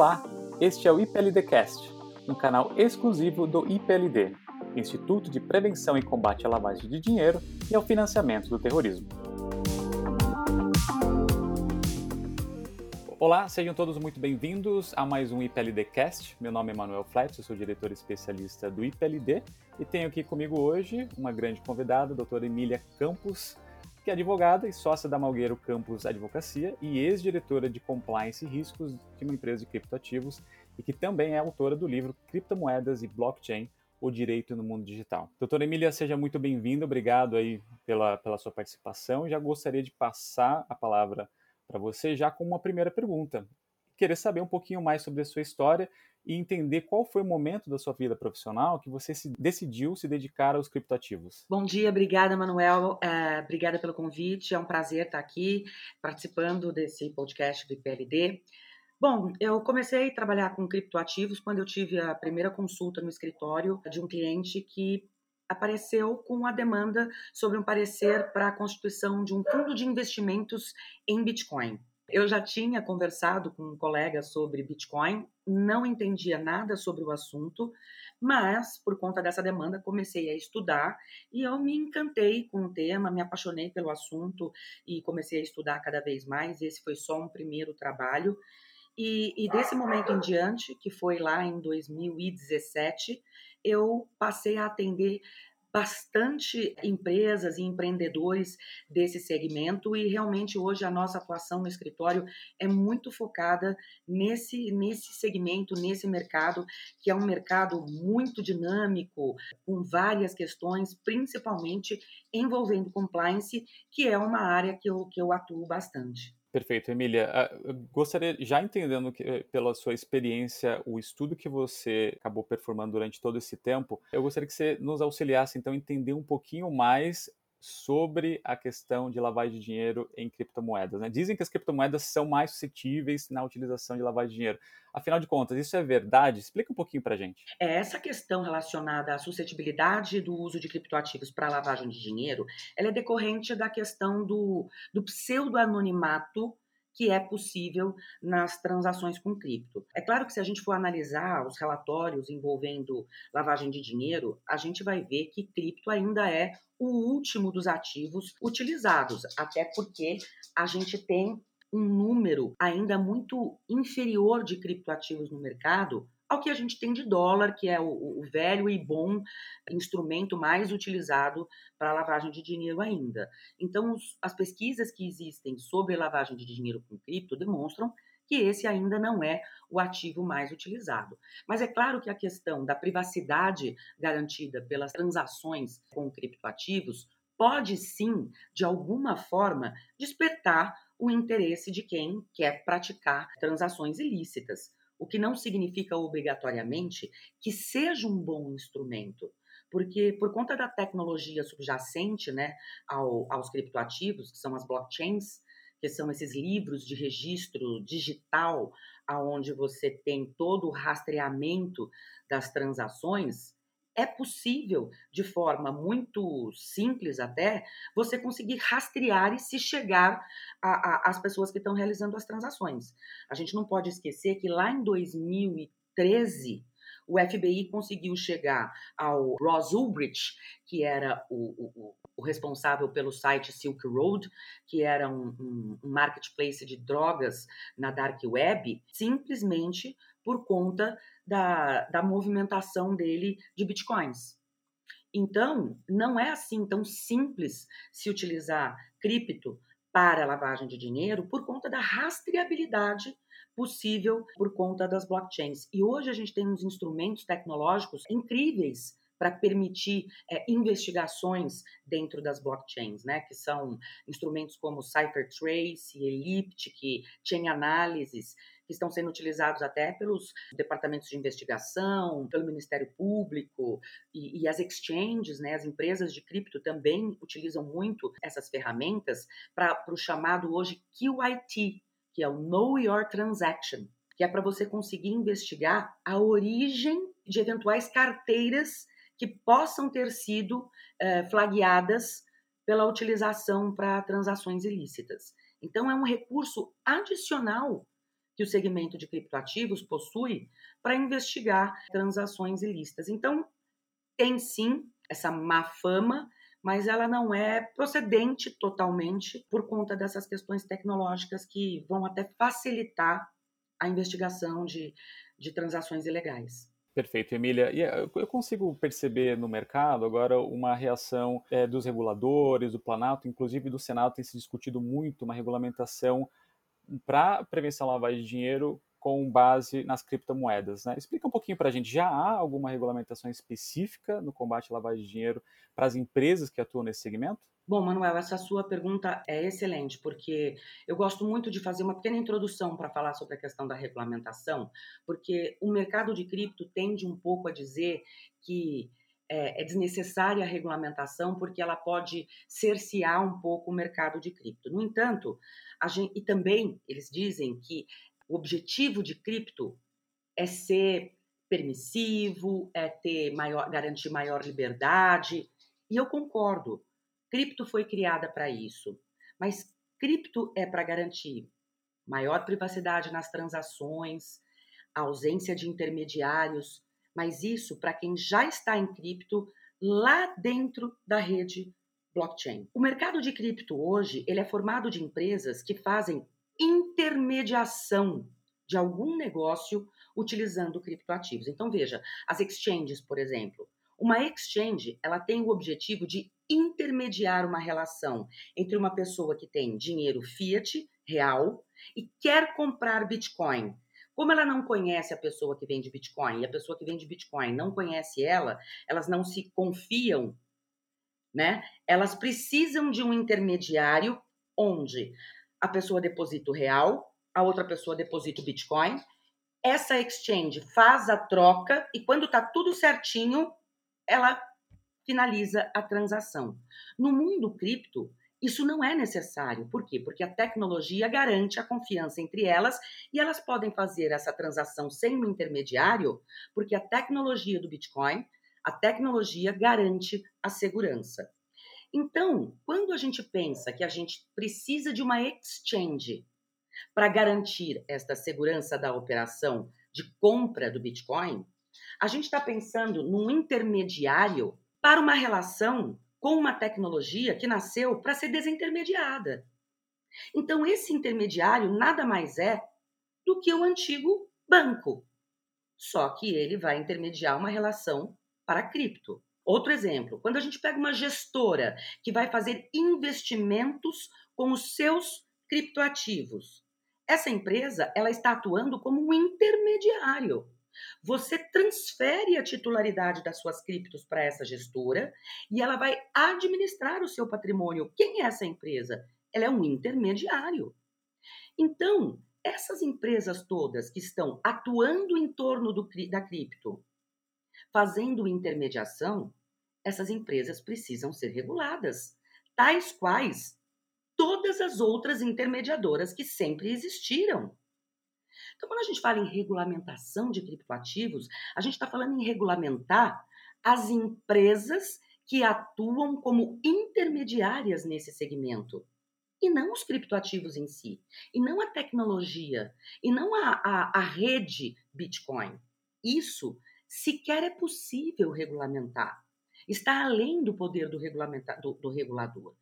Olá, este é o IPLDcast, um canal exclusivo do IPLD, Instituto de Prevenção e Combate à Lavagem de Dinheiro e ao Financiamento do Terrorismo. Olá, sejam todos muito bem-vindos a mais um IPLDcast. Meu nome é Manuel Fleitz, eu sou diretor especialista do IPLD e tenho aqui comigo hoje uma grande convidada, a doutora Emília Campos, que é advogada e sócia da Malgueiro Campus Advocacia e ex-diretora de Compliance e Riscos de uma empresa de criptoativos e que também é autora do livro Criptomoedas e Blockchain, o Direito no Mundo Digital. Doutora Emília, seja muito bem-vinda, obrigado aí pela, pela sua participação. Já gostaria de passar a palavra para você já com uma primeira pergunta. Querer saber um pouquinho mais sobre a sua história e entender qual foi o momento da sua vida profissional que você se decidiu se dedicar aos criptoativos. Bom dia, obrigada, Manuel. É, obrigada pelo convite. É um prazer estar aqui participando desse podcast do IPLD. Bom, eu comecei a trabalhar com criptoativos quando eu tive a primeira consulta no escritório de um cliente que apareceu com a demanda sobre um parecer para a constituição de um fundo de investimentos em Bitcoin. Eu já tinha conversado com um colega sobre Bitcoin, não entendia nada sobre o assunto, mas por conta dessa demanda comecei a estudar e eu me encantei com o tema, me apaixonei pelo assunto e comecei a estudar cada vez mais. Esse foi só um primeiro trabalho. E, e desse momento em diante, que foi lá em 2017, eu passei a atender bastante empresas e empreendedores desse segmento e realmente hoje a nossa atuação no escritório é muito focada nesse nesse segmento, nesse mercado, que é um mercado muito dinâmico, com várias questões, principalmente envolvendo compliance, que é uma área que eu, que eu atuo bastante. Perfeito, Emília. Ah, eu gostaria, já entendendo que, eh, pela sua experiência, o estudo que você acabou performando durante todo esse tempo, eu gostaria que você nos auxiliasse, então, a entender um pouquinho mais sobre a questão de lavagem de dinheiro em criptomoedas. Né? Dizem que as criptomoedas são mais suscetíveis na utilização de lavagem de dinheiro. Afinal de contas, isso é verdade? Explica um pouquinho para gente. É, essa questão relacionada à suscetibilidade do uso de criptoativos para lavagem de dinheiro, ela é decorrente da questão do, do pseudo-anonimato que é possível nas transações com cripto. É claro que se a gente for analisar os relatórios envolvendo lavagem de dinheiro, a gente vai ver que cripto ainda é o último dos ativos utilizados, até porque a gente tem um número ainda muito inferior de criptoativos no mercado ao que a gente tem de dólar, que é o, o velho e bom instrumento mais utilizado para lavagem de dinheiro ainda. Então, os, as pesquisas que existem sobre lavagem de dinheiro com cripto demonstram que esse ainda não é o ativo mais utilizado. Mas é claro que a questão da privacidade garantida pelas transações com criptoativos pode sim, de alguma forma, despertar o interesse de quem quer praticar transações ilícitas o que não significa obrigatoriamente que seja um bom instrumento, porque por conta da tecnologia subjacente né, ao, aos criptoativos, que são as blockchains, que são esses livros de registro digital, aonde você tem todo o rastreamento das transações, é possível, de forma muito simples até, você conseguir rastrear e se chegar às pessoas que estão realizando as transações. A gente não pode esquecer que lá em 2013, o FBI conseguiu chegar ao Ross Ulbricht, que era o, o, o, responsável pelo site Silk Road, que era um, um, um marketplace de drogas na dark web, simplesmente por conta da, da movimentação dele de bitcoins. Então, não é assim tão simples se utilizar cripto para lavagem de dinheiro por conta da rastreabilidade possível por conta das blockchains. E hoje a gente tem uns instrumentos tecnológicos incríveis para permitir é, investigações dentro das blockchains, né? Que são instrumentos como CipherTrace, Elliptic, Chain Analysis, que estão sendo utilizados até pelos departamentos de investigação, pelo Ministério Público e, e as exchanges, né, as empresas de cripto também utilizam muito essas ferramentas para o chamado hoje QIT, que é o Know Your Transaction, que é para você conseguir investigar a origem de eventuais carteiras que possam ter sido eh, flagueadas pela utilização para transações ilícitas. Então, é um recurso adicional que o segmento de criptoativos possui para investigar transações ilícitas. Então, tem sim essa má fama, mas ela não é procedente totalmente por conta dessas questões tecnológicas que vão até facilitar a investigação de, de transações ilegais. Perfeito, Emília. E eh, eu consigo perceber no mercado agora uma reação é, dos reguladores, do Planalto, inclusive do Senado, tem se discutido muito uma regulamentação para prevenção à lavagem de dinheiro com base nas criptomoedas. Né? Explica um pouquinho para a gente, já há alguma regulamentação específica no combate à lavagem de dinheiro para as empresas que atuam nesse segmento? Bom, Manuel, essa sua pergunta é excelente, porque eu gosto muito de fazer uma pequena introdução para falar sobre a questão da regulamentação, porque o mercado de cripto tende um pouco a dizer que é, é desnecessária a regulamentação porque ela pode cercear um pouco o mercado de cripto. No entanto, gente, e também eles dizem que o objetivo de cripto é ser permissivo, é ter maior, garantir maior liberdade. E eu concordo. Cripto foi criada para isso. Mas cripto é para garantir maior privacidade nas transações, ausência de intermediários, mas isso para quem já está em cripto lá dentro da rede blockchain. O mercado de cripto hoje, ele é formado de empresas que fazem intermediação de algum negócio utilizando criptoativos. Então veja, as exchanges, por exemplo, uma exchange, ela tem o objetivo de intermediar uma relação entre uma pessoa que tem dinheiro fiat, real, e quer comprar Bitcoin. Como ela não conhece a pessoa que vende Bitcoin e a pessoa que vende Bitcoin não conhece ela, elas não se confiam, né? Elas precisam de um intermediário onde a pessoa deposita o real, a outra pessoa deposita o Bitcoin. Essa exchange faz a troca e quando está tudo certinho, ela finaliza a transação. No mundo cripto, isso não é necessário. Por quê? Porque a tecnologia garante a confiança entre elas e elas podem fazer essa transação sem um intermediário, porque a tecnologia do Bitcoin, a tecnologia garante a segurança. Então, quando a gente pensa que a gente precisa de uma exchange para garantir esta segurança da operação de compra do Bitcoin, a gente está pensando num intermediário para uma relação com uma tecnologia que nasceu para ser desintermediada. Então, esse intermediário nada mais é do que o antigo banco, só que ele vai intermediar uma relação para cripto. Outro exemplo, quando a gente pega uma gestora que vai fazer investimentos com os seus criptoativos, essa empresa ela está atuando como um intermediário. Você transfere a titularidade das suas criptos para essa gestora e ela vai administrar o seu patrimônio. Quem é essa empresa? Ela é um intermediário. Então, essas empresas todas que estão atuando em torno do, da cripto, fazendo intermediação, essas empresas precisam ser reguladas, tais quais todas as outras intermediadoras que sempre existiram. Então, quando a gente fala em regulamentação de criptoativos, a gente está falando em regulamentar as empresas que atuam como intermediárias nesse segmento. E não os criptoativos em si, e não a tecnologia, e não a, a, a rede Bitcoin. Isso sequer é possível regulamentar. Está além do poder do, do, do regulador.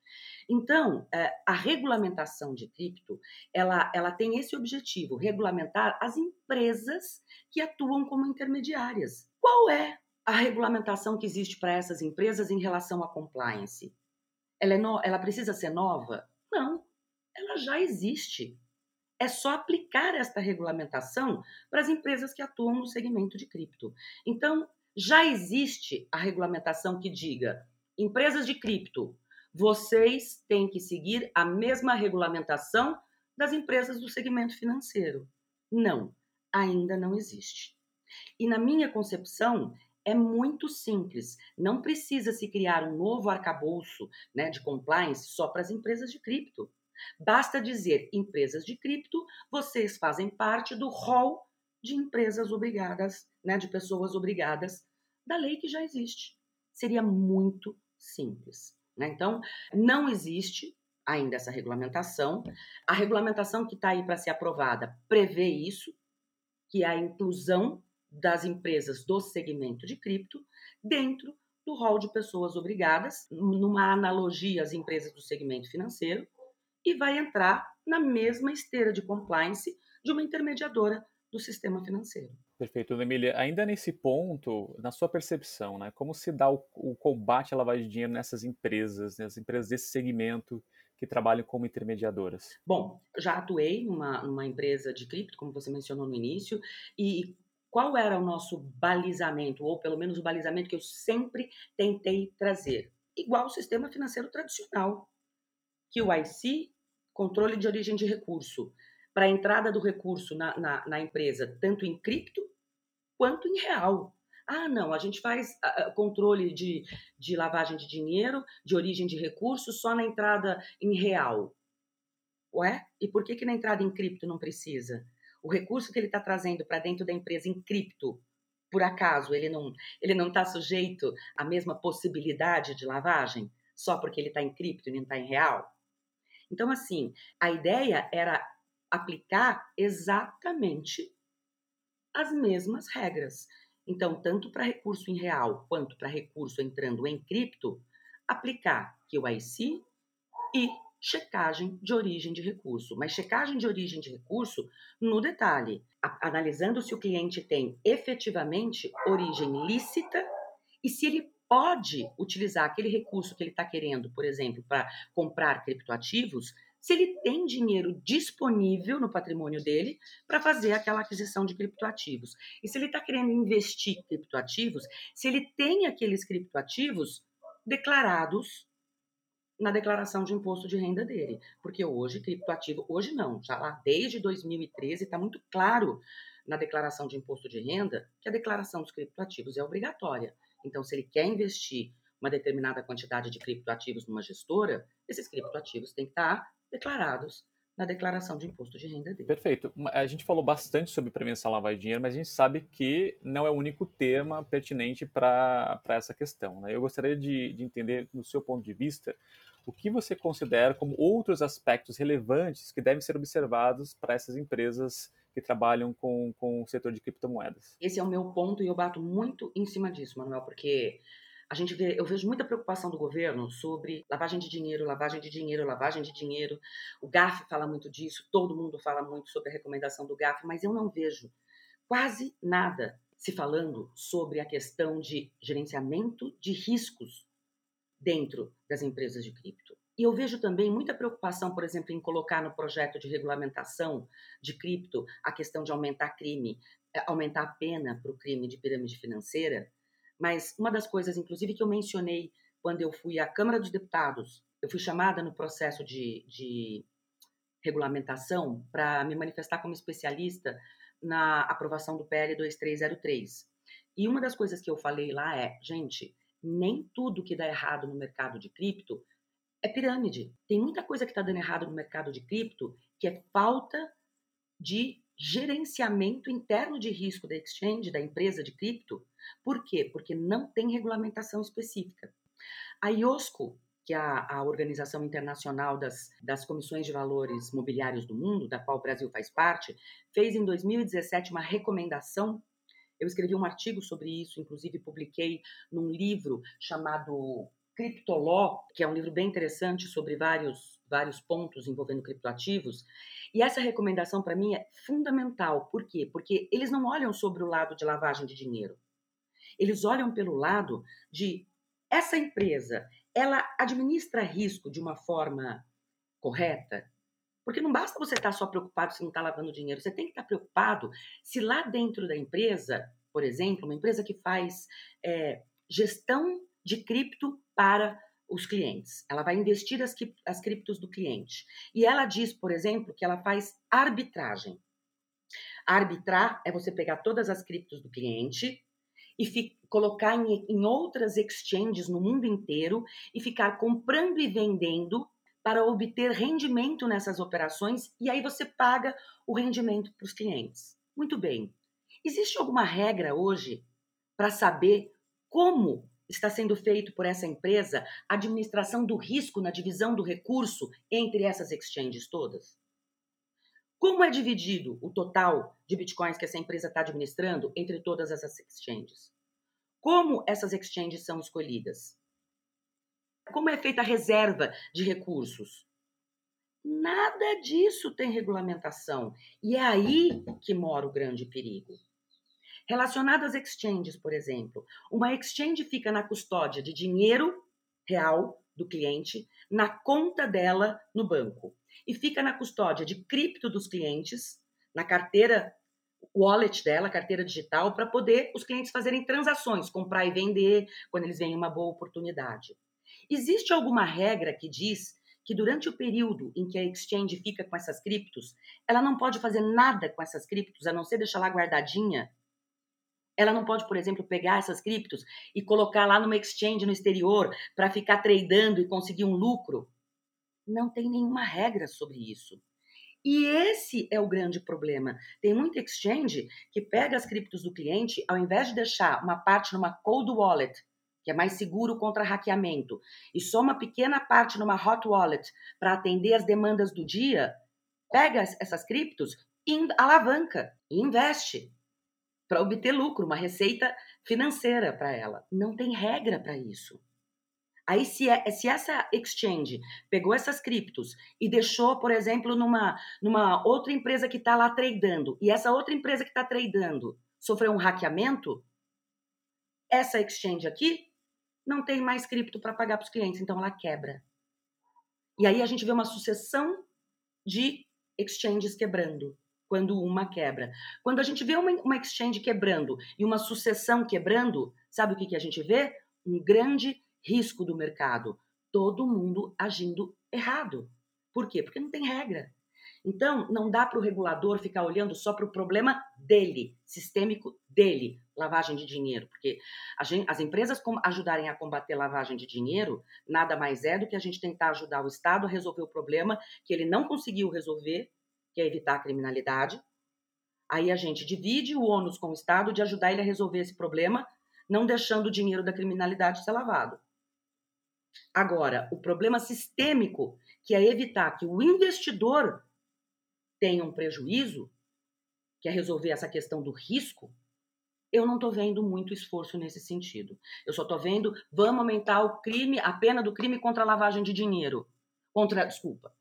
Então, é, a regulamentação de cripto, ela, ela tem esse objetivo, regulamentar as empresas que atuam como intermediárias. Qual é a regulamentação que existe para essas empresas em relação à compliance? Ela, é no, ela precisa ser nova? Não, ela já existe. É só aplicar esta regulamentação para as empresas que atuam no segmento de cripto. Então, já existe a regulamentação que diga: empresas de cripto, vocês têm que seguir a mesma regulamentação das empresas do segmento financeiro. Não, ainda não existe. E na minha concepção, é muito simples. Não precisa se criar um novo arcabouço né, de compliance só para as empresas de cripto. Basta dizer, empresas de cripto, vocês fazem parte do rol de empresas obrigadas, né, de pessoas obrigadas da lei que já existe. Seria muito simples. Né? Então, não existe ainda essa regulamentação. A regulamentação que está aí para ser aprovada prevê isso, que é a inclusão das empresas do segmento de cripto dentro do rol de pessoas obrigadas, numa analogia às empresas do segmento financeiro, e vai entrar na mesma esteira de compliance de uma intermediadora do sistema financeiro. Perfeito, Emília. Ainda nesse ponto, na sua percepção, né, como se dá o, o combate à lavagem de dinheiro nessas empresas, nessas empresas desse segmento que trabalham como intermediadoras? Bom, já atuei numa, numa empresa de cripto, como você mencionou no início, e qual era o nosso balizamento, ou pelo menos o balizamento que eu sempre tentei trazer? Igual o sistema financeiro tradicional, que o IC, controle de origem de recurso, para a entrada do recurso na, na, na, empresa, tanto em cripto quanto em real. Ah, não, a gente faz uh, controle de, de lavagem de dinheiro, de origem de recursos, só na entrada em real. Ué? E por que, que na entrada em cripto não precisa? O recurso que ele está trazendo para dentro da empresa em cripto, por acaso, ele não ele não está sujeito à mesma possibilidade de lavagem? Só porque ele está em cripto e não está em real? Então, assim, a ideia era aplicar exatamente as mesmas regras. Então, tanto para recurso em real quanto para recurso entrando em cripto, aplicar QIC e checagem de origem de recurso. Mas checagem de origem de recurso no detalhe, analisando se o cliente tem efetivamente origem lícita e se ele pode utilizar aquele recurso que ele está querendo, por exemplo, para comprar criptoativos, se ele tem dinheiro disponível no patrimônio dele para fazer aquela aquisição de criptoativos. E se ele está querendo investir em criptoativos, se ele tem aqueles criptoativos declarados na declaração de imposto de renda dele. Porque hoje, criptoativo, hoje não, já lá desde 2013 está muito claro na declaração de imposto de renda que a declaração dos criptoativos é obrigatória. Então, se ele quer investir uma determinada quantidade de criptoativos numa gestora, esses criptoativos têm que estar declarados na declaração de imposto de renda dele. Perfeito. A gente falou bastante sobre prevenção à lavagem de dinheiro, mas a gente sabe que não é o único tema pertinente para essa questão. Né? Eu gostaria de, de entender, do seu ponto de vista, o que você considera como outros aspectos relevantes que devem ser observados para essas empresas que trabalham com, com o setor de criptomoedas? Esse é o meu ponto e eu bato muito em cima disso, Manuel, porque a gente vê, eu vejo muita preocupação do governo sobre lavagem de dinheiro, lavagem de dinheiro, lavagem de dinheiro. O GAF fala muito disso, todo mundo fala muito sobre a recomendação do GAF, mas eu não vejo quase nada se falando sobre a questão de gerenciamento de riscos dentro das empresas de cripto. E eu vejo também muita preocupação, por exemplo, em colocar no projeto de regulamentação de cripto a questão de aumentar crime, eh, aumentar a pena para o crime de pirâmide financeira, mas uma das coisas, inclusive, que eu mencionei quando eu fui à Câmara dos Deputados, eu fui chamada no processo de, de regulamentação para me manifestar como especialista na aprovação do PL 2303. E uma das coisas que eu falei lá é, gente, nem tudo que dá errado no mercado de cripto é pirâmide. Tem muita coisa que está dando errado no mercado de cripto que é falta de gerenciamento interno de risco da exchange, da empresa de cripto. Por quê? Porque não tem regulamentação específica. A IOSCO, que é a, Organização Internacional das, das Comissões de Valores Mobiliários do Mundo, da qual o Brasil faz parte, fez em 2017 uma recomendação. Eu escrevi um artigo sobre isso, inclusive publiquei num livro chamado Criptoló, que é um livro bem interessante sobre vários, vários pontos envolvendo criptoativos. E essa recomendação, para mim, é fundamental. Por quê? Porque eles não olham sobre o lado de lavagem de dinheiro. Eles olham pelo lado de essa empresa, ela administra risco de uma forma correta? Porque não basta você estar só preocupado se não está lavando dinheiro, você tem que estar preocupado se lá dentro da empresa, por exemplo, uma empresa que faz é, gestão de cripto para os clientes. Ela vai investir as, as criptos do cliente. E ela diz, por exemplo, que ela faz arbitragem. Arbitrar é você pegar todas as criptos do cliente e colocar em, em outras exchanges no mundo inteiro e ficar comprando e vendendo para obter rendimento nessas operações e aí você paga o rendimento para os clientes. Muito bem. Existe alguma regra hoje para saber como está sendo feito por essa empresa a administração do risco na divisão do recurso entre essas exchanges todas? Como é dividido o total de bitcoins que essa empresa está administrando entre todas essas exchanges? Como essas exchanges são escolhidas? Como é feita a reserva de recursos? Nada disso tem regulamentação. E é aí que mora o grande perigo. Relacionado às exchanges, por exemplo, uma exchange fica na custódia de dinheiro real do cliente na conta dela no banco. E fica na custódia de cripto dos clientes, na carteira wallet dela, carteira digital, para poder os clientes fazerem transações, comprar e vender quando eles veem uma boa oportunidade. Existe alguma regra que diz que durante o período em que a exchange fica com essas criptos, ela não pode fazer nada com essas criptos, a não ser deixar lá guardadinha ela não pode, por exemplo, pegar essas criptos e colocar lá numa exchange no exterior para ficar tradando e conseguir um lucro. Não tem nenhuma regra sobre isso. E esse é o grande problema. Tem muita exchange que pega as criptos do cliente, ao invés de deixar uma parte numa cold wallet, que é mais seguro contra hackeamento, e só uma pequena parte numa hot wallet para atender as demandas do dia, pega essas criptos e alavanca e investe para obter lucro, uma receita financeira para ela. Não tem regra para isso. Aí, se, é, se essa exchange pegou essas criptos e deixou, por exemplo, numa, numa outra empresa que está lá tradando, e essa outra empresa que está tradando sofreu um hackeamento, essa exchange aqui não tem mais cripto para pagar para os clientes, então ela quebra. E aí a gente vê uma sucessão de exchanges quebrando quando uma quebra. Quando a gente vê uma, uma exchange quebrando e uma sucessão quebrando, sabe o que, que a gente vê? Um grande risco do mercado. Todo mundo agindo errado. Por quê? Porque não tem regra. Então, não dá para o regulador ficar olhando só para o problema dele, sistêmico dele, lavagem de dinheiro. Porque gente, as empresas ajudarem a combater lavagem de dinheiro, nada mais é do que a gente tentar ajudar o Estado a resolver o problema que ele não conseguiu resolver que é evitar a criminalidade. Aí a gente divide o ônus com o Estado de ajudar ele a resolver esse problema, não deixando o dinheiro da criminalidade ser lavado. Agora, o problema sistêmico, que é evitar que o investidor tenha um prejuízo, que é resolver essa questão do risco, eu não estou vendo muito esforço nesse sentido. Eu só estou vendo, vamos aumentar o crime, a pena do crime contra a lavagem de dinheiro. Contra, desculpa,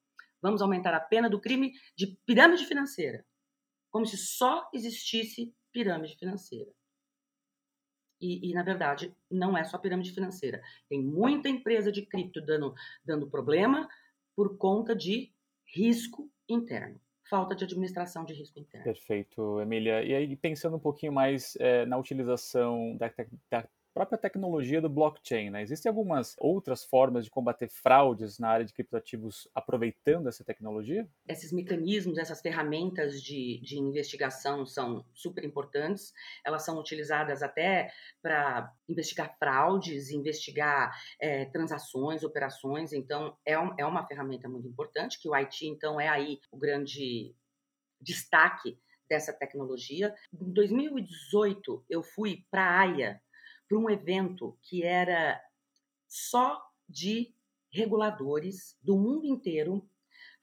Vamos aumentar a pena do crime de pirâmide financeira, como se só existisse pirâmide financeira. E, e, na verdade, não é só pirâmide financeira. Tem muita empresa de cripto dando, dando problema por conta de risco interno. Falta de administração de risco interno. Perfeito, Emília. E aí, pensando um pouquinho mais é, na utilização da, da própria tecnologia do blockchain. Né? Existem algumas outras formas de combater fraudes na área de criptoativos aproveitando essa tecnologia? Esses mecanismos, essas ferramentas de, de investigação são super importantes. Elas são utilizadas até para investigar fraudes, investigar é, transações, operações. Então, é, um, é uma ferramenta muito importante, que o IT, então, é aí o grande destaque dessa tecnologia. Em 2018, eu fui para a AIA, para um evento que era só de reguladores do mundo inteiro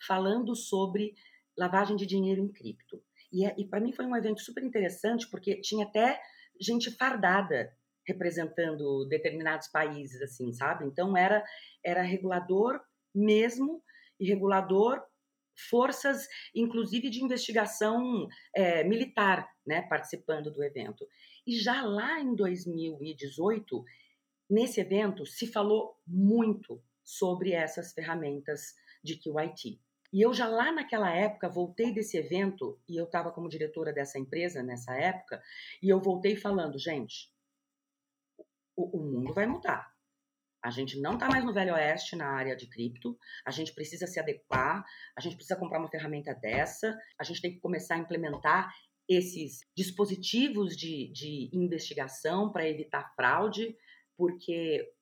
falando sobre lavagem de dinheiro em cripto. E, é, e para mim foi um evento super interessante porque tinha até gente fardada representando determinados países, assim, sabe? Então era era regulador mesmo e regulador forças, inclusive de investigação é, militar, né, participando do evento. E já lá em 2018, nesse evento, se falou muito sobre essas ferramentas de QIT. E eu já lá naquela época voltei desse evento, e eu estava como diretora dessa empresa nessa época, e eu voltei falando, gente, o, o mundo vai mudar. A gente não está mais no Velho Oeste na área de cripto, a gente precisa se adequar, a gente precisa comprar uma ferramenta dessa, a gente tem que começar a implementar esses dispositivos de, de investigação para evitar fraude, porque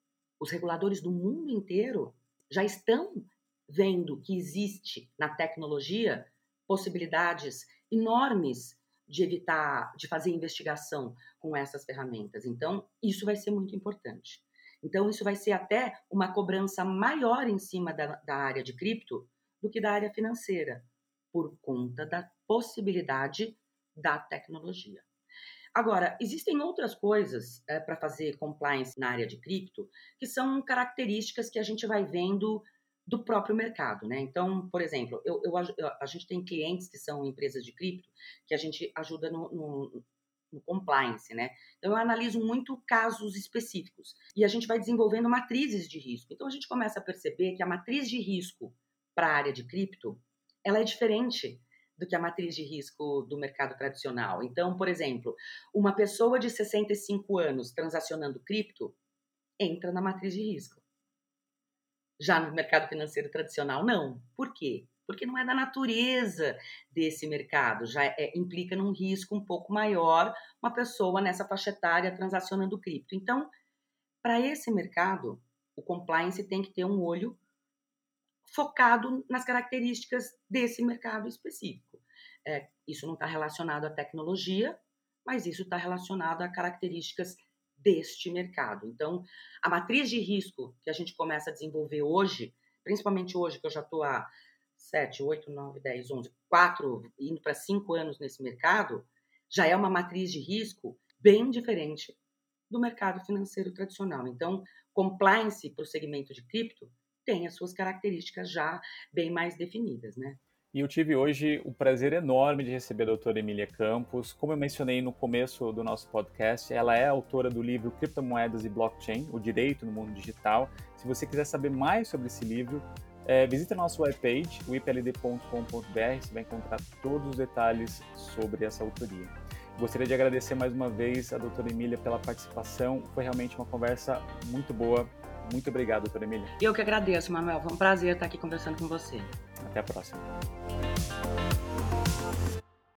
os reguladores do mundo inteiro já estão vendo que existe na tecnologia possibilidades enormes de evitar, de fazer investigação com essas ferramentas. Então, isso vai ser muito importante. Então, isso vai ser até uma cobrança maior em cima da, da área de cripto do que da área financeira, por conta da possibilidade da tecnologia. Agora, existem outras coisas é, para fazer compliance na área de cripto que são características que a gente vai vendo do próprio mercado, né? Então, por exemplo, eu, eu, a gente tem clientes que são empresas de cripto que a gente ajuda no, no, no compliance, né? Então, eu analiso muito casos específicos e a gente vai desenvolvendo matrizes de risco. Então, a gente começa a perceber que a matriz de risco para a área de cripto, ela é diferente do que a matriz de risco do mercado tradicional. Então, por exemplo, uma pessoa de 65 anos transacionando cripto entra na matriz de risco. Já no mercado financeiro tradicional, não. Por quê? Porque não é da natureza desse mercado, já é, implica num risco um pouco maior uma pessoa nessa faixa etária transacionando cripto. Então, para esse mercado, o compliance tem que ter um olho focado nas características desse mercado específico. É, isso não está relacionado à tecnologia, mas isso está relacionado a características deste mercado. Então, a matriz de risco que a gente começa a desenvolver hoje, principalmente hoje que eu já estou há 7, 8, 9, 10, 11, 4, indo para 5 anos nesse mercado, já é uma matriz de risco bem diferente do mercado financeiro tradicional. Então, compliance para o segmento de cripto tem as suas características já bem mais definidas, né? E eu tive hoje o prazer enorme de receber a doutora Emília Campos. Como eu mencionei no começo do nosso podcast, ela é autora do livro Criptomoedas e Blockchain, o Direito no Mundo Digital. Se você quiser saber mais sobre esse livro, é, visite a nossa webpage, ipld.com.br, você vai encontrar todos os detalhes sobre essa autoria. Gostaria de agradecer mais uma vez a doutora Emília pela participação. Foi realmente uma conversa muito boa. Muito obrigado, doutora Emília. Eu que agradeço, Manuel. Foi um prazer estar aqui conversando com você. Até a próxima.